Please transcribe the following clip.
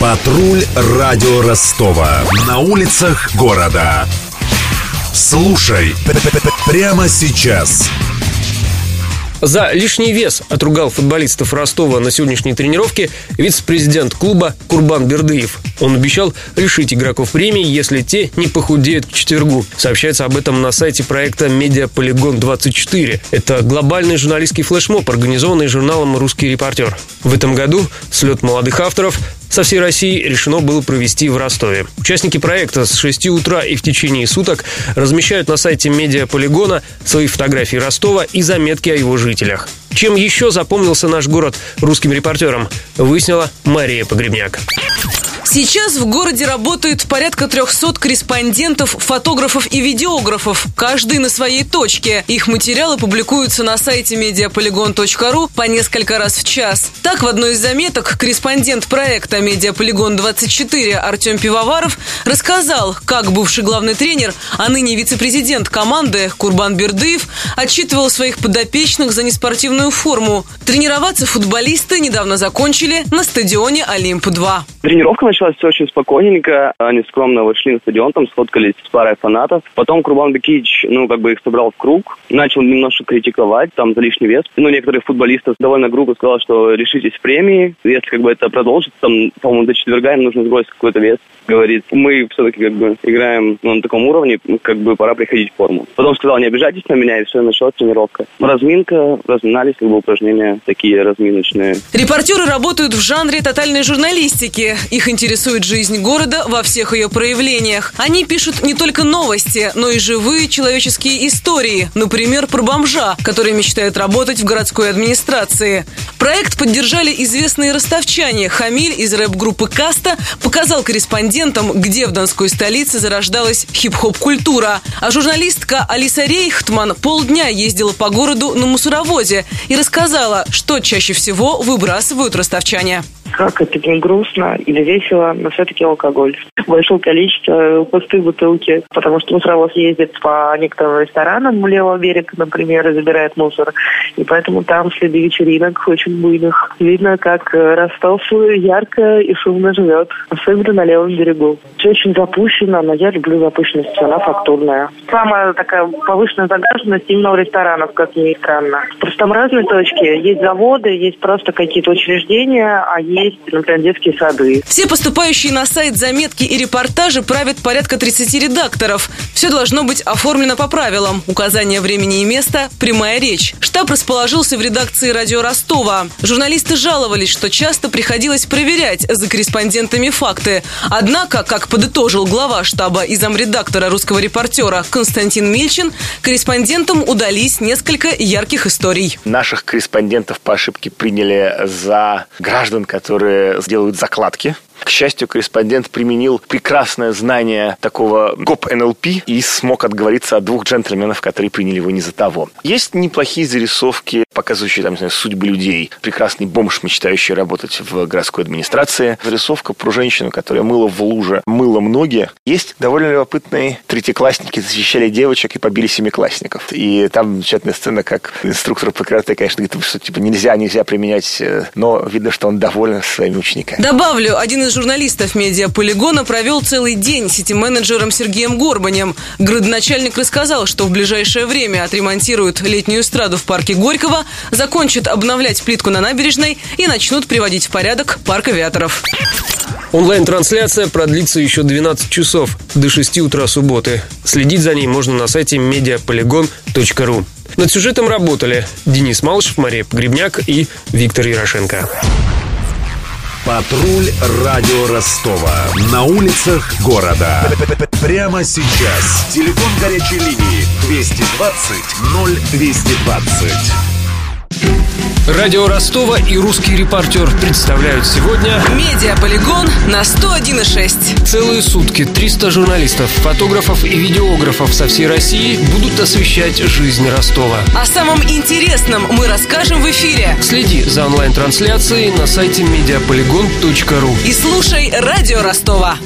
Патруль радио Ростова. На улицах города. Слушай прямо сейчас. За лишний вес отругал футболистов Ростова на сегодняшней тренировке вице-президент клуба Курбан Бердыев. Он обещал лишить игроков премии, если те не похудеют к четвергу. Сообщается об этом на сайте проекта «Медиаполигон-24». Это глобальный журналистский флешмоб, организованный журналом «Русский репортер». В этом году слет молодых авторов со всей России решено было провести в Ростове. Участники проекта с 6 утра и в течение суток размещают на сайте медиаполигона свои фотографии Ростова и заметки о его жителях. Чем еще запомнился наш город русским репортерам, выяснила Мария Погребняк. Сейчас в городе работают порядка 300 корреспондентов, фотографов и видеографов, каждый на своей точке. Их материалы публикуются на сайте mediapolygon.ru по несколько раз в час. Так, в одной из заметок корреспондент проекта «Медиаполигон-24» Артем Пивоваров рассказал, как бывший главный тренер, а ныне вице-президент команды Курбан Бердыев отчитывал своих подопечных за неспортивную форму. Тренироваться футболисты недавно закончили на стадионе «Олимп-2». Тренировка началась все очень спокойненько. Они скромно вышли на стадион, там сфоткались с парой фанатов. Потом Курбан Бекич, ну, как бы их собрал в круг, начал немножко критиковать, там, за лишний вес. Ну, некоторые футболисты довольно грубо сказал, что решитесь премии. Если, как бы, это продолжится, там, по-моему, до четверга им нужно сбросить какой-то вес. Говорит, мы все-таки, как бы, играем ну, на таком уровне, как бы, пора приходить в форму. Потом сказал, не обижайтесь на меня, и все, началась тренировка. Разминка, разминались, как бы, упражнения такие разминочные. Репортеры работают в жанре тотальной журналистики. Их интересует жизнь города во всех ее проявлениях. Они пишут не только новости, но и живые человеческие истории. Например, про бомжа, который мечтает работать в городской администрации. Проект поддержали известные ростовчане. Хамиль из рэп-группы «Каста» показал корреспондентам, где в Донской столице зарождалась хип-хоп-культура. А журналистка Алиса Рейхтман полдня ездила по городу на мусоровозе и рассказала, что чаще всего выбрасывают ростовчане как это не грустно или весело, но все-таки алкоголь. Большое количество пустые бутылки, потому что мусоровоз ездит по некоторым ресторанам левого берега, например, и забирает мусор. И поэтому там следы вечеринок очень буйных. Видно, как Ростов ярко и шумно живет, особенно на левом берегу. Все очень запущено, но я люблю запущенность, она фактурная. Самая такая повышенная загаженность именно у ресторанов, как ни странно. Просто там разные точки. Есть заводы, есть просто какие-то учреждения, а есть есть, например, детские сады. Все поступающие на сайт заметки и репортажи правят порядка 30 редакторов. Все должно быть оформлено по правилам. Указание времени и места, прямая речь. Штаб расположился в редакции радио Ростова. Журналисты жаловались, что часто приходилось проверять за корреспондентами факты. Однако, как подытожил глава штаба и замредактора русского репортера Константин Мильчин, корреспондентам удались несколько ярких историй. Наших корреспондентов по ошибке приняли за граждан, которые которые делают закладки к счастью, корреспондент применил прекрасное знание такого ГОП НЛП и смог отговориться от двух джентльменов, которые приняли его не за того. Есть неплохие зарисовки, показывающие там, не знаю, судьбы людей. Прекрасный бомж, мечтающий работать в городской администрации. Зарисовка про женщину, которая мыла в луже, мыла ноги. Есть довольно любопытные третьеклассники защищали девочек и побили семиклассников. И там замечательная сцена, как инструктор по карате, конечно, говорит, что типа нельзя, нельзя применять, э, но видно, что он доволен своими учениками. Добавлю, один из журналистов медиаполигона провел целый день сити-менеджером Сергеем Горбанем. Градоначальник рассказал, что в ближайшее время отремонтируют летнюю эстраду в парке Горького, закончат обновлять плитку на набережной и начнут приводить в порядок парк авиаторов. Онлайн-трансляция продлится еще 12 часов до 6 утра субботы. Следить за ней можно на сайте mediapolygon.ru. Над сюжетом работали Денис Малышев, Мария Погребняк и Виктор Ярошенко. Патруль радио Ростова. На улицах города. Прямо сейчас. Телефон горячей линии 220 0220. Радио Ростова и русский репортер представляют сегодня Медиаполигон на 101,6 Целые сутки 300 журналистов, фотографов и видеографов со всей России будут освещать жизнь Ростова. О самом интересном мы расскажем в эфире. Следи за онлайн-трансляцией на сайте mediapolygon.ru И слушай Радио Ростова